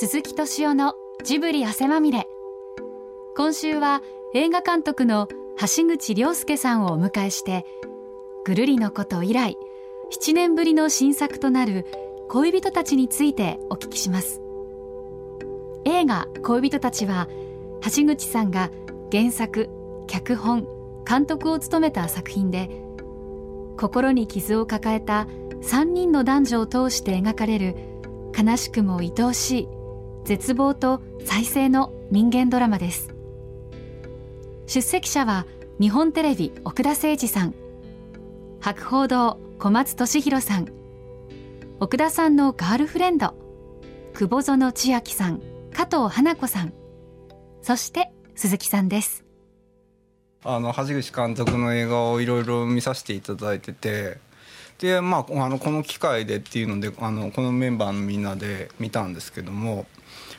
鈴木敏夫のジブリ汗まみれ。今週は映画監督の橋口亮介さんをお迎えしてぐるりのこと以来7年ぶりの新作となる恋人たちについてお聞きします。映画恋人たちは橋口さんが原作脚本監督を務めた作品で心に傷を抱えた3人の男女を通して描かれる悲しくも愛おしい絶望と再生の人間ドラマです。出席者は日本テレビ奥田誠二さん。博報堂小松俊弘さん。奥田さんのガールフレンド。久保園千秋さん。加藤花子さん。そして鈴木さんです。あの橋口監督の映画をいろいろ見させていただいてて。でまああのこの機会でっていうのであのこのメンバーのみんなで見たんですけども。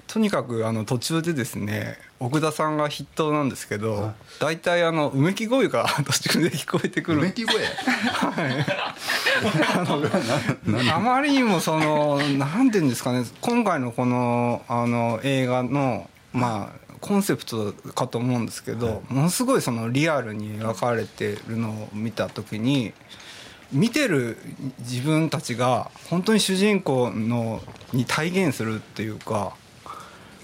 とにかくあの途中でですね奥田さんが筆頭なんですけど大体あのうめき声が 途中で聞こえてくる。うめき声？はい。あまりにもそのなんていうんですかね今回のこのあの映画のまあコンセプトかと思うんですけど、ものすごいそのリアルに描かれてるのを見た時に見てる自分たちが本当に主人公のに体現するっていうか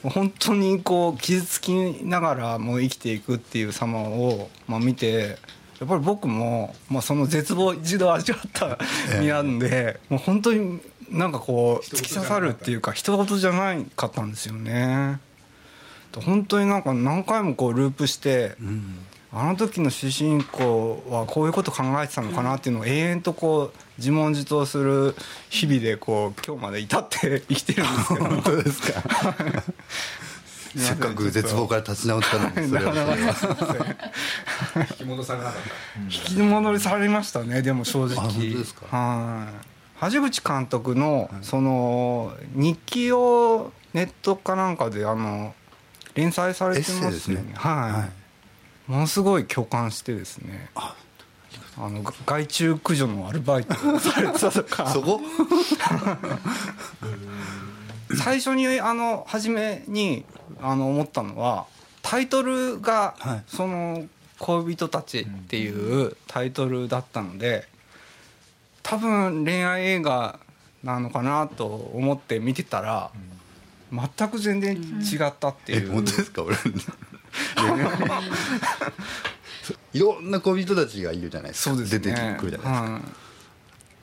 本当にこう傷つきながらもう生きていくっていう様を、まあ、見てやっぱり僕も、まあ、その絶望一度味わった身なんで、もう本当になんかこう突き刺さるっていうか人事じゃないかったんですよね。本当になんか何回もこうループして、あの時の主人公はこういうこと考えてたのかなっていうのを永遠とこう自問自答する日々でこう今日まで至って生きてるんですけど。本当ですか。せっかく絶望から立ち直ったのにそれは。引き戻されなかった。引き戻されましたねでも正直。あ本当ですか。はい。橋口監督のその日記をネットかなんかであの連載されてますよね。ね。はい、はい。ものすごい共感してですね。あの害虫駆除のアルバイトをされてた。とかそこ？最初にあの初めにあの思ったのはタイトルがはい「その恋人たち」っていうタイトルだったので多分恋愛映画なのかなと思って見てたら全く全然違ったってえいう。本当ですか？俺 いろんな恋人たちがいるじゃないですか。そうですね。出てくるじゃないですか、はい。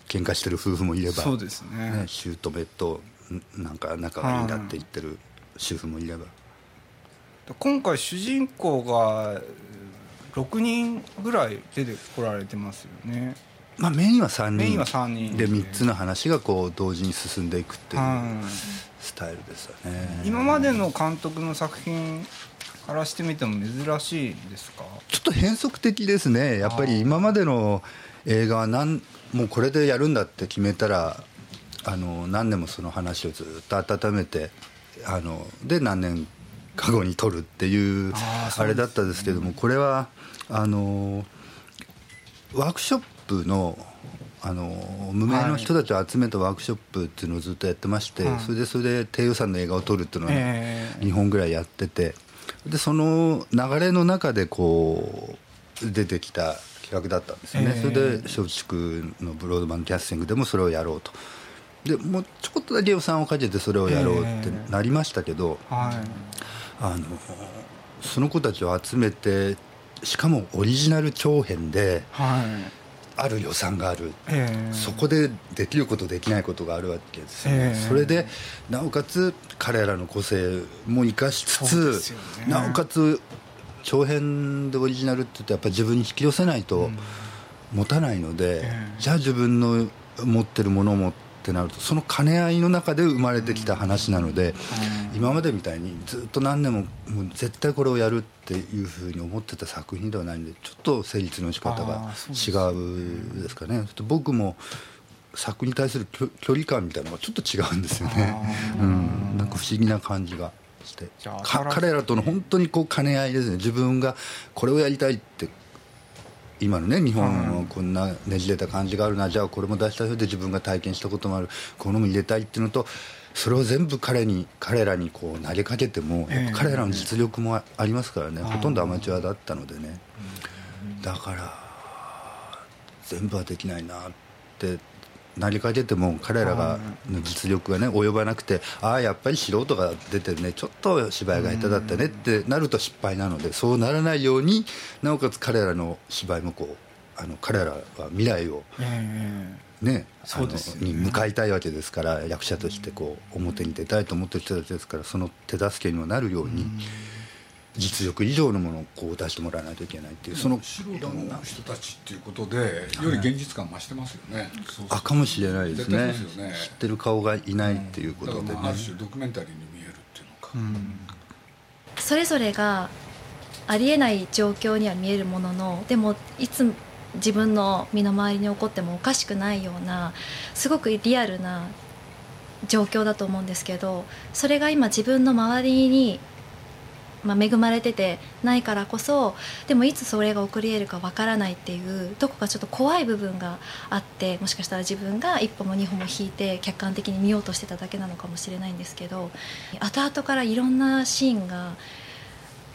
喧嘩してる夫婦もいればそうですね。ね姑とんなんか仲がいいんだって言ってる主婦もいれば。今回主人公が6人ぐらい出てこられてますよね。まあメインは3人。メインは三人で3つの話がこう同時に進んでいくっていうはい。スタイルですよね。今までの監督の作品からしてみても珍しいですか？ちょっと変則的ですね。やっぱり今までの映画はなんもうこれでやるんだって決めたらあの何年もその話をずっと温めてあので何年か後に撮るっていうあれだったんですけどもこれはあのワークショップのあの無名の人たちを集めたワークショップっていうのをずっとやってまして、はいそれでそれで低予算の映画を撮るっていうのをええ。2本ぐらいやっててでその流れの中でこう出てきた企画だったんですよね、ええ。それで松竹のブロードマンキャスティングでもそれをやろうと。でもうちょこっとだけ予算をかけてそれをやろうってなりましたけど、はい。あのその子たちを集めてしかもオリジナル長編ではいある予算がある。ええ。そこでできることできないことがあるわけですよね、ええ。それでなおかつ彼らの個性も生かしつつ、ね。なおかつ長編でオリジナルって言うとやっぱり自分に引き寄せないと持たないので、ええ。じゃあ自分の持ってるものもってなるとその兼ね合いの中で生まれてきた話なので、今までみたいにずっと何年ももう絶対これをやるっていうふうに思ってた作品ではないんでちょっと成立の仕方あが違うですかね。ちょっと僕も作に対する距距離感みたいなのがちょっと違うんですよね、うん、なんか不思議な感じがして。彼らとの本当にこう兼ね合いですね。自分がこれをやりたいって今のね日本のこんなねじれた感じがあるな。じゃあこれも出したいで自分が体験したこともある。このも入れたいっていうのとそれを全部彼に彼らにこう投げかけてもやっぱ彼らの実力もありますからね、ほとんどアマチュアだったのでね、だから全部はできないなって投げかけても彼らがの実力がね及ばなくてああやっぱり素人が出てるねちょっと芝居が下手だったねってなると失敗なのでそうならないようになおかつ彼らの芝居もこうあの彼らは未来をねあのに向かいたいわけですから役者としてこう表に出たいと思ってる人たちですからその手助けにもなるように。実力以上のものをこう出してもらわないといけないっていうその素人の人たちっていうことでより現実感増してますよね、あかもしれないですね。ね。知ってる顔がいないっていうことでね。だからまあある種ドキュメンタリーに見えるっていうのか、それぞれがありえない状況には見えるもののでもいつ自分の身の回りに起こってもおかしくないようなすごくリアルな状況だと思うんですけどそれが今自分の周りに、まあ、恵まれててないからこそでもいつそれが起こり得るかわからないっていうどこかちょっと怖い部分があってもしかしたら自分が一歩も二歩も引いて客観的に見ようとしてただけなのかもしれないんですけど後々からいろんなシーンが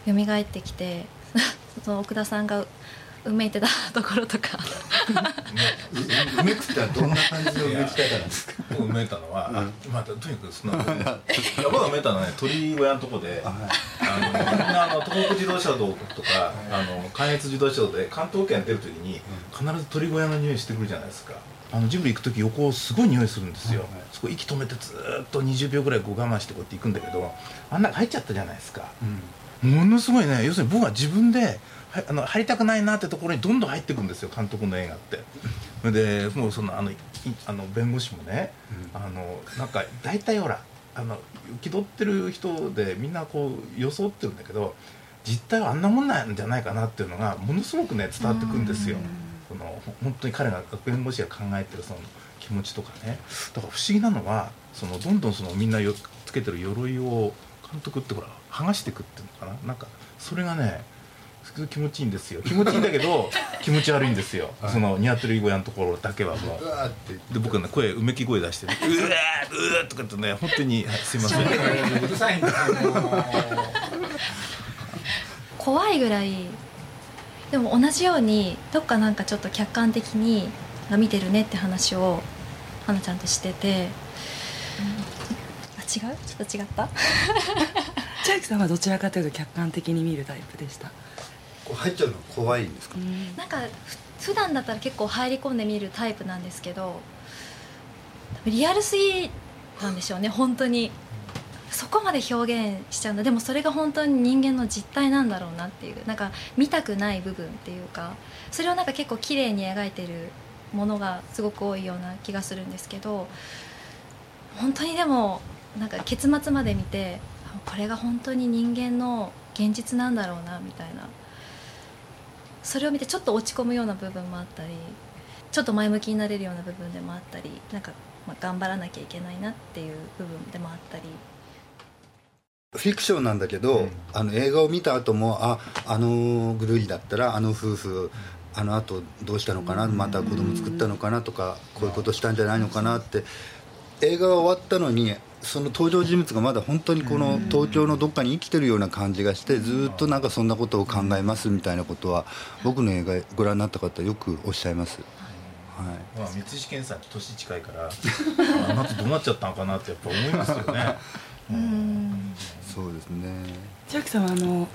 蘇ってきて その奥田さんがうめいてたところとか。うめくってはどんな感じの埋めき方なんですか。僕埋めたのは、まあ、とにかくその僕が埋めたのはね鳥小屋のとこであのみんなあの東北自動車道とかあの関越自動車道で関東圏出る時に必ず鳥小屋の匂いしてくるじゃないですか。あのジブリ行く時横すごい匂いするんですよ、そこ息止めてずーっと20秒ぐらいこう我慢してこうやって行くんだけどあん中入っちゃったじゃないですか、ものすごいね要するに僕は自分ではあの入りたくないなってところにどんどん入っていくんですよ監督の映画って。それでもうそのあのいあの弁護士もね、あのなんか大体ほらあの気取ってる人でみんなこう装ってるんだけど実態はあんなもんなんじゃないかなっていうのがものすごくね伝わってくるんですよ。そのほ本当に彼が弁護士が考えてるその気持ちとかね。だから不思議なのはそのどんどんそのみんなよつけてる鎧を監督ってほら剥がしていくっていうのかな。なんかそれがね気持ちいいんですよ。気持ちいいんだけど 気持ち悪いんですよ、そのニワトリ小屋のところだけはもう。うわーって。で僕はね声うめき声出して 「うわーうわー」とかってね本当に、はいすいません。うるさい怖いぐらいでも同じようにどっかなんかちょっと客観的にあ見てるねって話を花ちゃんとしてて、あ違う？ちょっと違った？千秋さんはどちらかというと客観的に見るタイプでした？こう入っちゃうの怖いんですか、なんか普段だったら結構入り込んで見るタイプなんですけどリアルすぎたんでしょうね本当に。そこまで表現しちゃうんだ。でもそれが本当に人間の実態なんだろうなっていう。なんか見たくない部分っていうかそれをなんか結構綺麗に描いてるものがすごく多いような気がするんですけど本当にでもなんか結末まで見てこれが本当に人間の現実なんだろうなみたいな。それを見てちょっと落ち込むような部分もあったりちょっと前向きになれるような部分でもあったりなんか、まあ、頑張らなきゃいけないなっていう部分でもあったり。フィクションなんだけど、あの映画を見た後もああのぐるりだったらあの夫婦あの後どうしたのかなまた子供作ったのかなとかこういうことしたんじゃないのかなって映画が終わったのにその登場人物がまだ本当にこの東京のどっかに生きてるような感じがしてずっとなんかそんなことを考えますみたいなことは僕の映画ご覧になった方よくおっしゃいます。はい。まあ、三石健さんと年近いから あの後どうなっちゃったのかなってやっぱ思いますよね。うん。そうですね。千秋さんはあの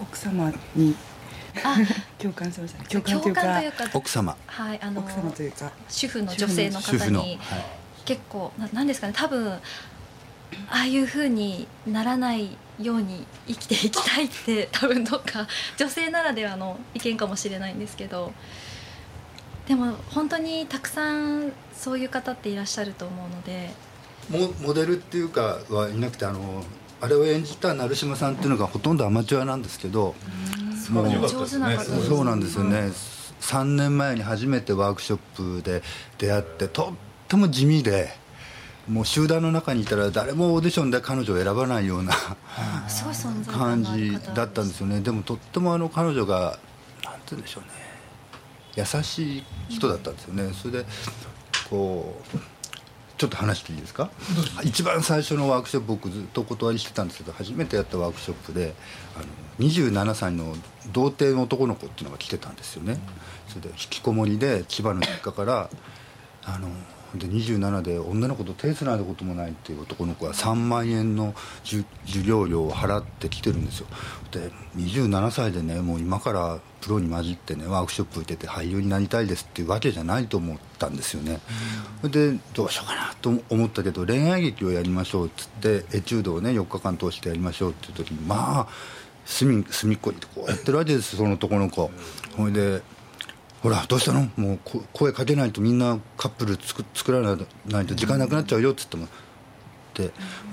奥様にあ 共感しました。ね共感共というか感というか奥様。はいあの奥様というか主婦の女性の主婦の、は方にい結構ななんですかね多分ああいう風にならないように生きていきたいって 多分どっか女性ならではの意見かもしれないんですけどでも本当にたくさんそういう方っていらっしゃると思うのでモモデルっていうかはいなくてあのあれを演じた成島さんっていうのがほとんどアマチュアなんですけどもう上手な方そうなんですよね。3年前に初めてワークショップで出会ってとっても地味でもう集団の中にいたら誰もオーディションで彼女を選ばないような 感じ方だったんですよね。でもとってもあの彼女がなんて言うんでしょうね。優しい人だったんですよね。それでこうちょっと話していいですか？一番最初のワークショップ僕ずっとお断りしてたんですけど初めてやったワークショップであの27歳の童貞の男の子っていうのが来てたんですよね、それで引きこもりで千葉の実家からあので27で女の子と手つないだこともないっていう男の子が3万円の授業料を払ってきてるんですよ。で27歳でねもう今からプロに混じってねワークショップ受けて俳優になりたいですっていうわけじゃないと思ったんですよね、うん、でどうしようかなと思ったけど恋愛劇をやりましょうっつってエチュードをね4日間通してやりましょうっていう時にまあ隅隅っこにこうやってるわけですその男の子。ほいでほらどうしたの？もう声かけないとみんなカップル作作らないと時間なくなっちゃうよっつってもで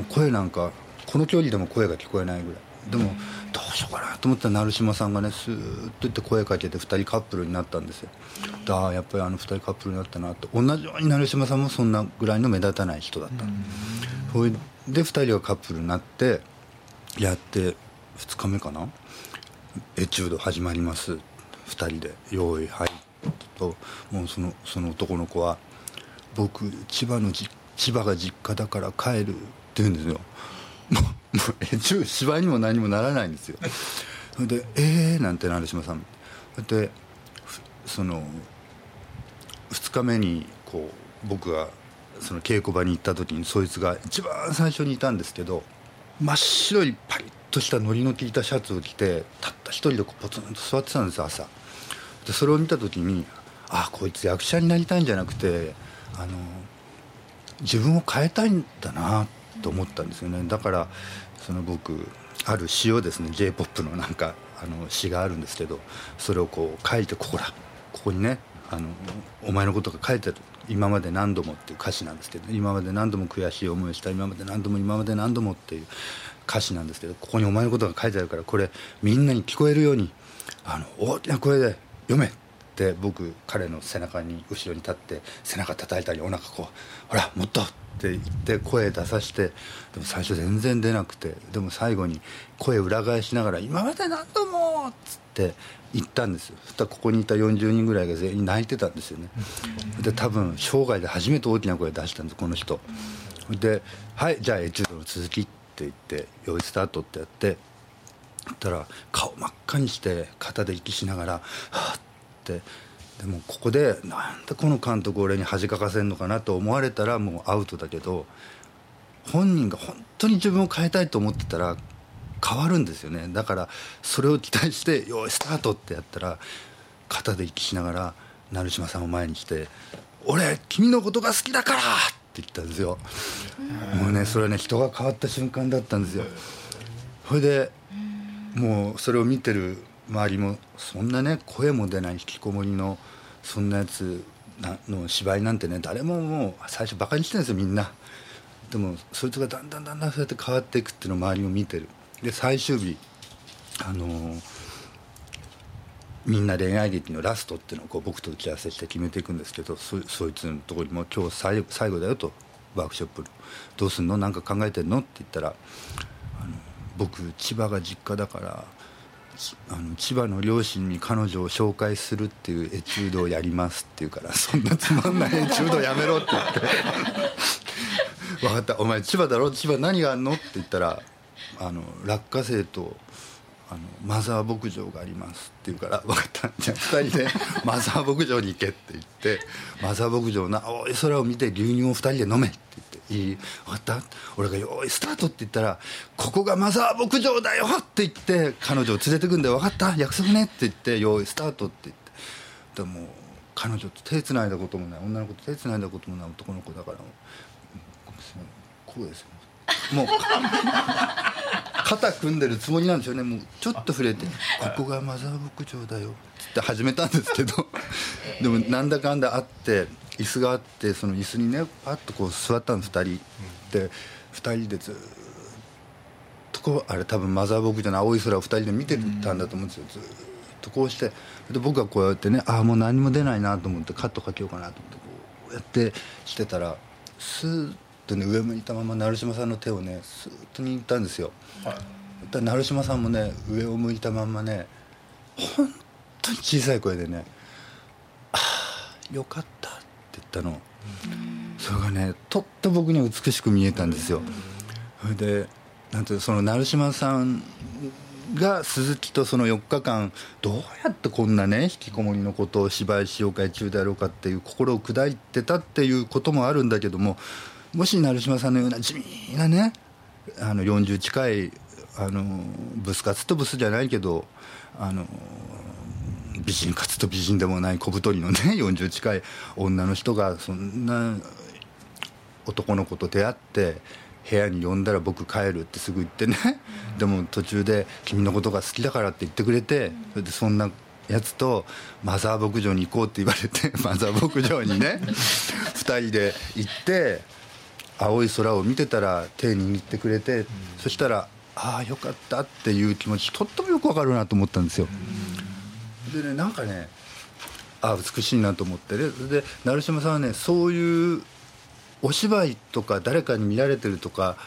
声なんかこの距離でも声が聞こえないぐらい。でもどうしようかなと思ったら成島さんがねスーッと言って声かけて2人カップルになったんですよ。だやっぱりあの2人カップルになったなと。同じように成島さんもそんなぐらいの目立たない人だった。それで2人がカップルになってやって2日目かな？エチュード始まります。2人で「用意はい」ともうそのその男の子は「僕千葉のじ千葉が実家だから帰る」って言うんですよ。もう もう芝居にも何もならないんですよ。それで「ええー」なんて成島さん。でその2日目にこう僕がその稽古場に行った時にそいつが一番最初にいたんですけど真っ白いパリッとしたのりの効いたシャツを着てたった一人でこうポツンと座ってたんです朝。でそれを見た時にあこいつ役者になりたいんじゃなくてあの自分を変えたいんだなと思ったんですよね。だからその僕ある詩をですね j p o p のなんかあの詩があるんですけどそれをこう書いてここだここにねあのお前のことが書いてある今まで何度もっていう歌詞なんですけど今まで何度も悔しい思いをした今まで何度も今まで何度もっていう歌詞なんですけどここにお前のことが書いてあるからこれみんなに聞こえるようにあの大きな声で読めって僕彼の背中に後ろに立って背中叩いたりお腹こうほらもっと！って言って声出さしてでも最初全然出なくてでも最後に声裏返しながら「今まで何度も!」っつって言ったんですよ。そしたらここにいた40人ぐらいが全員泣いてたんですよね。で多分生涯で初めて大きな声出したんですこの人。で「はいじゃあエチュードの続き」って言って「用意スタート」ってやってったら顔真っ赤にして肩で息しながら「はっ」って。でもここでなんでこの監督俺に恥かかせんのかなと思われたらもうアウトだけど本人が本当に自分を変えたいと思ってたら変わるんですよね。だからそれを期待して「よいスタート」ってやったら肩で息しながら成島さんを前にして「俺君のことが好きだから!」って言ったんですよ。もうねそれはね人が変わった瞬間だったんですよ。それでもうそれを見てる周りもそんなね声も出ない引きこもりのそんなやつの芝居なんてね誰ももう最初バカにしてるんですよみんな。でもそいつがだんだんだんだんそうやって変わっていくっていうのを周りも見てる。で最終日あのー、みんな恋愛劇のラストっていうのをこう僕と打ち合わせして決めていくんですけどそそいつのとこにも「今日最最後だよ」とワークショップどうすんの？何か考えてんの?」って言ったらあの「僕千葉が実家だからあの千葉の両親に彼女を紹介するっていうエチュードをやりますって言うからそんなつまんないエチュードやめろって言って。分かった。お前千葉だろ？千葉何があんの？って言ったらあの落花生とあのマザー牧場がありますって言うから分かったじゃあ2人で マザー牧場に行けって言ってマザー牧場の青い空を見て牛乳を2人で飲めって言って「いい分かった？俺がよいスタート」って言ったら「ここがマザー牧場だよ」って言って彼女を連れてくんで「分かった？約束ね」って言って「よいスタート」って言って。でも彼女と手つないだこともない。女の子と手つないだこともない。男の子だから。こうですよ。もう肩組んでるつもりなんですよね。もうちょっと触れて「ここがマザー牧場だよ」って始めたんですけど。でもなんだかんだあって椅子があってその椅子にねパッとこう座ったんです2人で。2人でずっとこうあれ多分マザー牧場の青い空を2人で見てたんだと思うんですよ。ずっとこうして。で僕はこうやってねああもう何も出ないなと思ってカットかけようかなと思ってこうやってしてたらスーッとね上向いたまま成島さんの手をねスーッと握ったんですよ、はい、成島さんもね上を向いたまんまね本当に小さい声でね「ああよかった」って言ったの、それがねとっても僕には美しく見えたんですよ。それでなんていうその成島さんが鈴木とその4日間どうやってこんなね引きこもりのことを芝居しようか中であろうかっていう心を砕いてたっていうこともあるんだけどももし成島さんのような地味なねあの40近いあのブス活とブスじゃないけどあの美人かつと美人でもない小太りのね 40近い女の人がそんな男の子と出会って部屋に呼んだら僕帰るってすぐ言ってね、でも途中で「君のことが好きだから」って言ってくれてそれでそんなやつとマザー牧場に行こうって言われて マザー牧場にね 2人で行って青い空を見てたら手握ってくれて、そしたらああよかったっていう気持ちとってもよくわかるなと思ったんですよ。でねなんかねあ美しいなと思ってでで成島さんはねそういうお芝居とか誰かに見られてるとか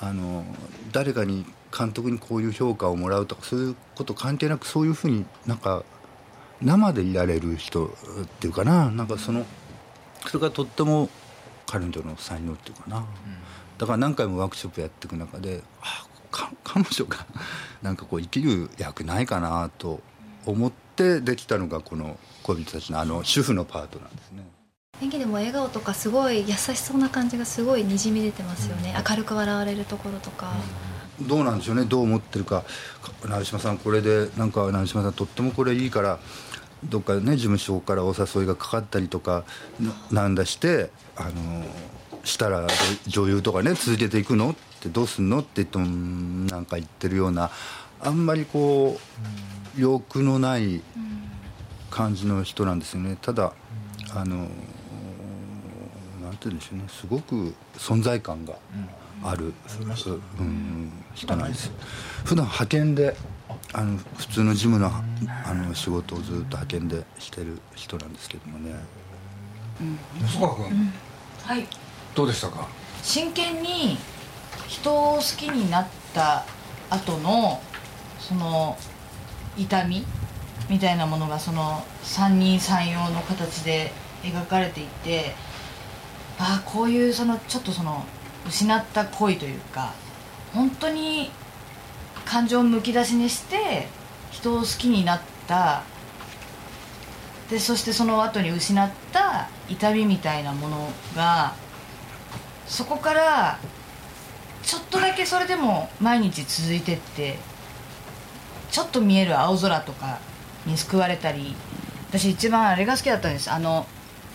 あの誰かに監督にこういう評価をもらうとかそういうこと関係なくそういうふうになんか生でいられる人っていうかな。なんかそのそれがとっても彼女の才能っていうかな、だから何回もワークショップやっていく中であか彼女がなんかこう生きる役ないかなと思ってできたのがこの恋人たちのあの主婦のパートなんですね。演技でも笑顔とかすごい優しそうな感じがすごいにじみ出てますよね、明るく笑われるところとか、どうなんでしょうね。どう思ってるか。成島さんこれでなんか成島さんとってもこれいいからどっかね事務所からお誘いがかかったりとかななんだしてあのしたら女優とかね続けていくの？ってどうすんの？って言ってもうんなんか言ってるようなあんまりこう欲のない感じの人なんですよね。ただあのなんて言うんでしょうね。すごく存在感がある、うん、人なんです。普段派遣であの普通の事務のあの仕事をずっと派遣でしてる人なんですけどもね。細川君。はい。どうでしたか？真剣に人を好きになった後のその痛みみたいなものがその三人三様の形で描かれていてああこういうそのちょっとその失った恋というか本当に感情をむき出しにして人を好きになった。でそしてその後に失った痛みみたいなものがそこからちょっとだけそれでも毎日続いてってちょっと見える青空とかに救われたり私一番あれが好きだったんです。あの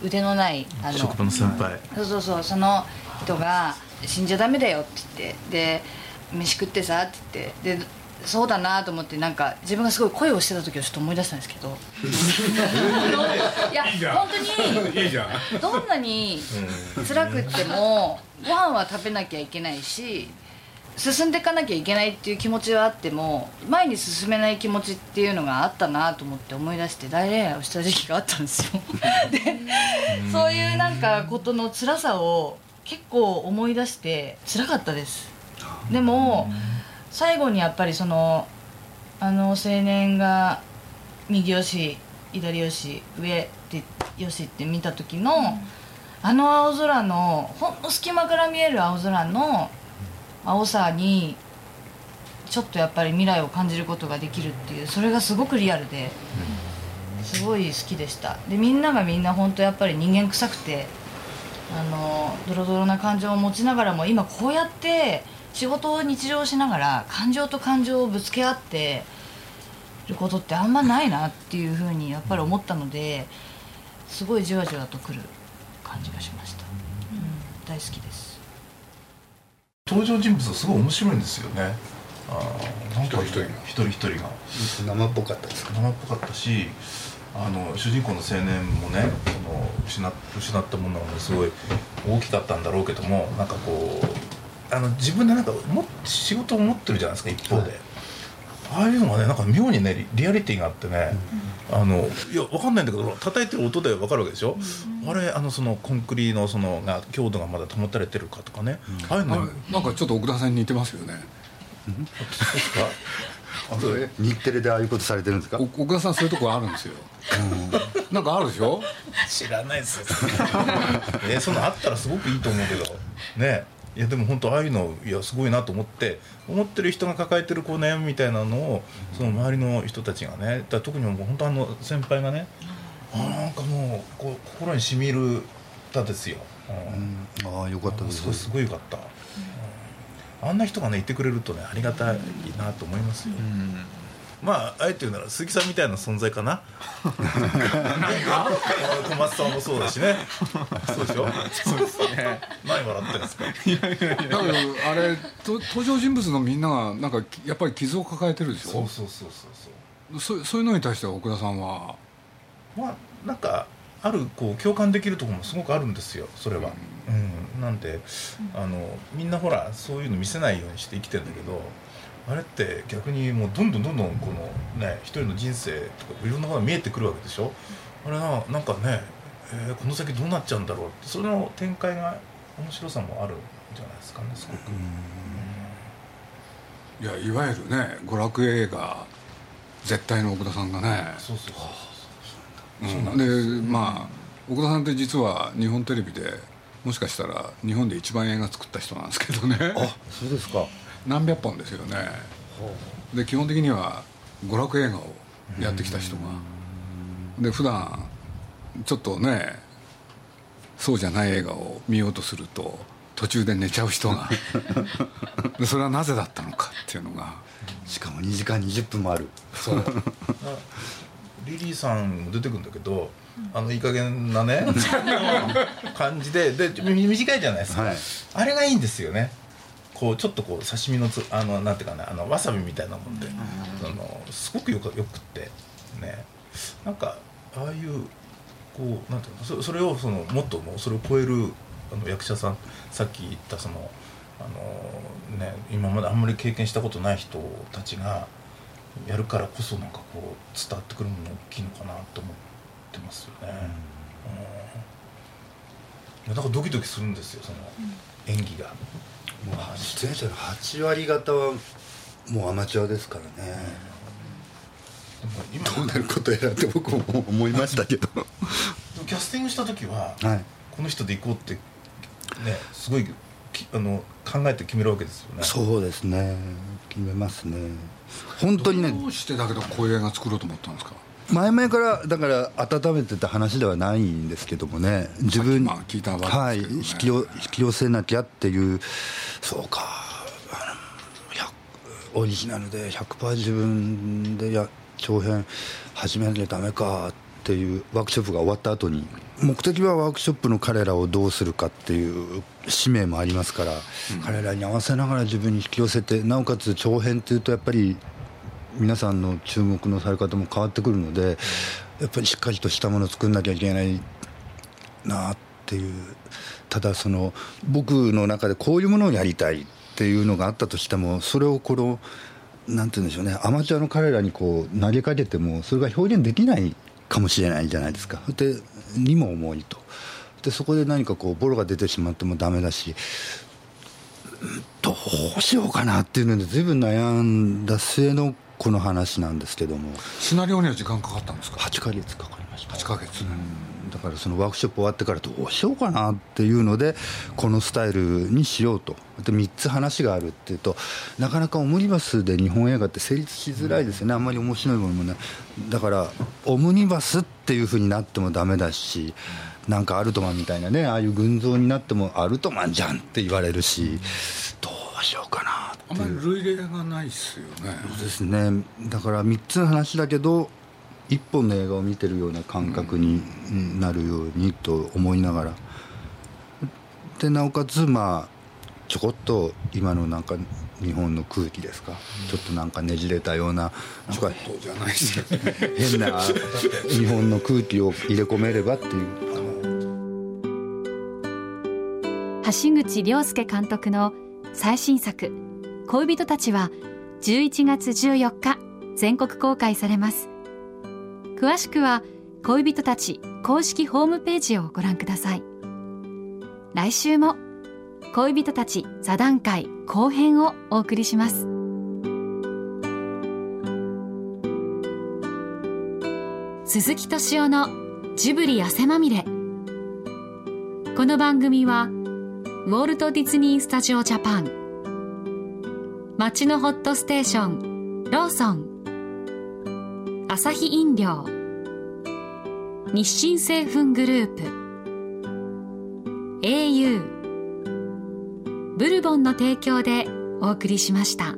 腕のないあの職場の先輩。そうそうそう。その人が「死んじゃダメだよ」って言ってで「飯食ってさ」って言ってでそうだなと思ってなんか自分がすごい声をしてた時をちょっと思い出したんですけど。いやいい本当に いいじゃん。どんなに辛くってもご飯は食べなきゃいけないし進んでいかなきゃいけないっていう気持ちはあっても前に進めない気持ちっていうのがあったなと思って思い出して大恋愛をした時期があったんですよ。でそういうなんかことの辛さを結構思い出して辛かったです。でも最後にやっぱりそのあの青年が右よし左よし上ってよしって見た時の、あの青空のほんの隙間から見える青空の青さにちょっとやっぱり未来を感じることができるっていうそれがすごくリアルですごい好きでした。でみんながみんな本当やっぱり人間臭くてあのドロドロな感情を持ちながらも今こうやって仕事を日常しながら感情と感情をぶつけ合ってることってあんまないなっていうふうにやっぱり思ったのですごいじわじわとくる感じがしました、うん、大好きです登場人物がすごい面白いんですよね。あーなんか一人一人が。一人一人が。生っぽかったですか？生っぽかったしあの主人公の青年もねその失っ失ったものがすごい大きかったんだろうけどもなんかこうあの自分でなんかも仕事を持ってるじゃないですか一方で、ああいうのがねなんか妙にねリリアリティがあってね、あのいやわかんないんだけど叩いてる音でわかるわけでしょ、あれあのそのコンクリのそのが強度がまだ保たれてるかとかね、ああいうの。あなんかちょっと奥田さんに似てますよね。日テレでああいうことされてるんですか？お奥田さんそういうとこあるんですよ。なんかあるでしょ？知らないですよ。えー、そのあったらすごくいいと思うけど。ねいやでも本当ああいうのいやすごいなと思って思ってる人が抱えてるこう悩みみたいなのをその周りの人たちがねだ特にもう本当あの先輩がねあなんかもうこう心にしみる歌ですよ、うん、ああよかったです。すごいよかった、うん、あんな人がねいてくれるとねありがたいなと思いますよ、うんまああえて言うなら鈴木さんみたいな存在かな。小松さんもそうだしね。そうでしょ？そうですね。何笑ってるんですか？いやいやいやだからあれと登場人物のみんながなんかやっぱり傷を抱えてるでしょそうそうそうそうそうそういうのに対しては奥田さんはまあなんかあるこう共感できるところもすごくあるんですよそれは、うん、うん、なんであのみんなほらそういうの見せないようにして生きてるんだけど、あれって逆にもうどんどんどんどんこのね一人の人生とかいろんなものが見えてくるわけでしょ？あれはなんかね、えー、この先どうなっちゃうんだろうってその展開が面白さもあるんじゃないですかねすごく。いやいわゆるね娯楽映画絶対の奥田さんがね。そうそうそうそう、うん、でまあ奥田さんって実は日本テレビでもしかしたら日本で一番映画作った人なんですけどね。あそうですか何百本ですよね。で基本的には娯楽映画をやってきた人が。で普段ちょっとねそうじゃない映画を見ようとすると途中で寝ちゃう人が。でそれはなぜだったのかっていうのが。しかも2時間20分もある。そう。リリーさん出てくるんだけどあのいい加減なね 感じでで短いじゃないですか、はい、あれがいいんですよねこうちょっとこう刺身のつあのなんていうかなあのわさびみたいなもんで、そのすごくよくよくってね。なんかああいうこうなんていうのそそれをそのもっともうそれを超えるあの役者さんさっき言ったそのあのね今まであんまり経験したことない人たちがやるからこそなんかこう伝わってくるもの大きいのかなと思ってますよね。うん、なんかドキドキするんですよその演技が。もう出演者の8割方はもうアマチュアですからね、どうなることやらって僕も思いましたけど。キャスティングした時は、はい、この人で行こうってねすごいあの考えて決めるわけですよね。そうですね。決めますね。本当にね。どうしてだけどこういう映画作ろうと思ったんですか？前々からだから温めてた話ではないんですけどもね。自分、まあ、聞いたね、はい。引き引き寄せなきゃっていう。そうか。オリジナルで100%自分でや長編始めなきゃダメかっていうワークショップが終わった後に目的はワークショップの彼らをどうするかっていう使命もありますから、うん、彼らに合わせながら自分に引き寄せてなおかつ長編っていうとやっぱり皆さんの注目のされ方も変わってくるのでやっぱりしっかりとしたものを作んなきゃいけないなっていう。ただその僕の中でこういうものをやりたいっていうのがあったとしてもそれをこのなんて言うんでしょうねアマチュアの彼らにこう投げかけてもそれが表現できないかもしれないじゃないですか。でにも重いと。でそこで何かこうボロが出てしまってもダメだしどうしようかなっていうので随分悩んだ末のこの話なんですけども。シナリオには時間かかったんですか？8か月かかりました。8か月、うん、だからそのワークショップ終わってからどうしようかなっていうのでこのスタイルにしようと。で3つ話があるっていうとなかなかオムニバスで日本映画って成立しづらいですよね、あんまり面白いものもねだからオムニバスっていうふうになってもダメだしなんかアルトマンみたいなねああいう群像になってもアルトマンじゃんって言われるしどうしようかなあんまり類例がないっすよね。そうですね。だから3つの話だけど一本の映画を見てるような感覚になるようにと思いながら。でなおかつまあちょこっと今のなんか日本の空気ですか、ちょっとなんかねじれたようななんか 変な日本の空気を入れ込めればっていう。橋口亮介監督の最新作恋人たちは11月14日全国公開されます。詳しくは恋人たち公式ホームページをご覧ください。来週も恋人たち座談会後編をお送りします。鈴木敏夫のジブリ汗まみれ。この番組はウォルト・ディズニー・スタジオ・ジャパン。街のホットステーションローソン。アサヒ飲料。日清製粉グループ。au ブルボンの提供でお送りしました。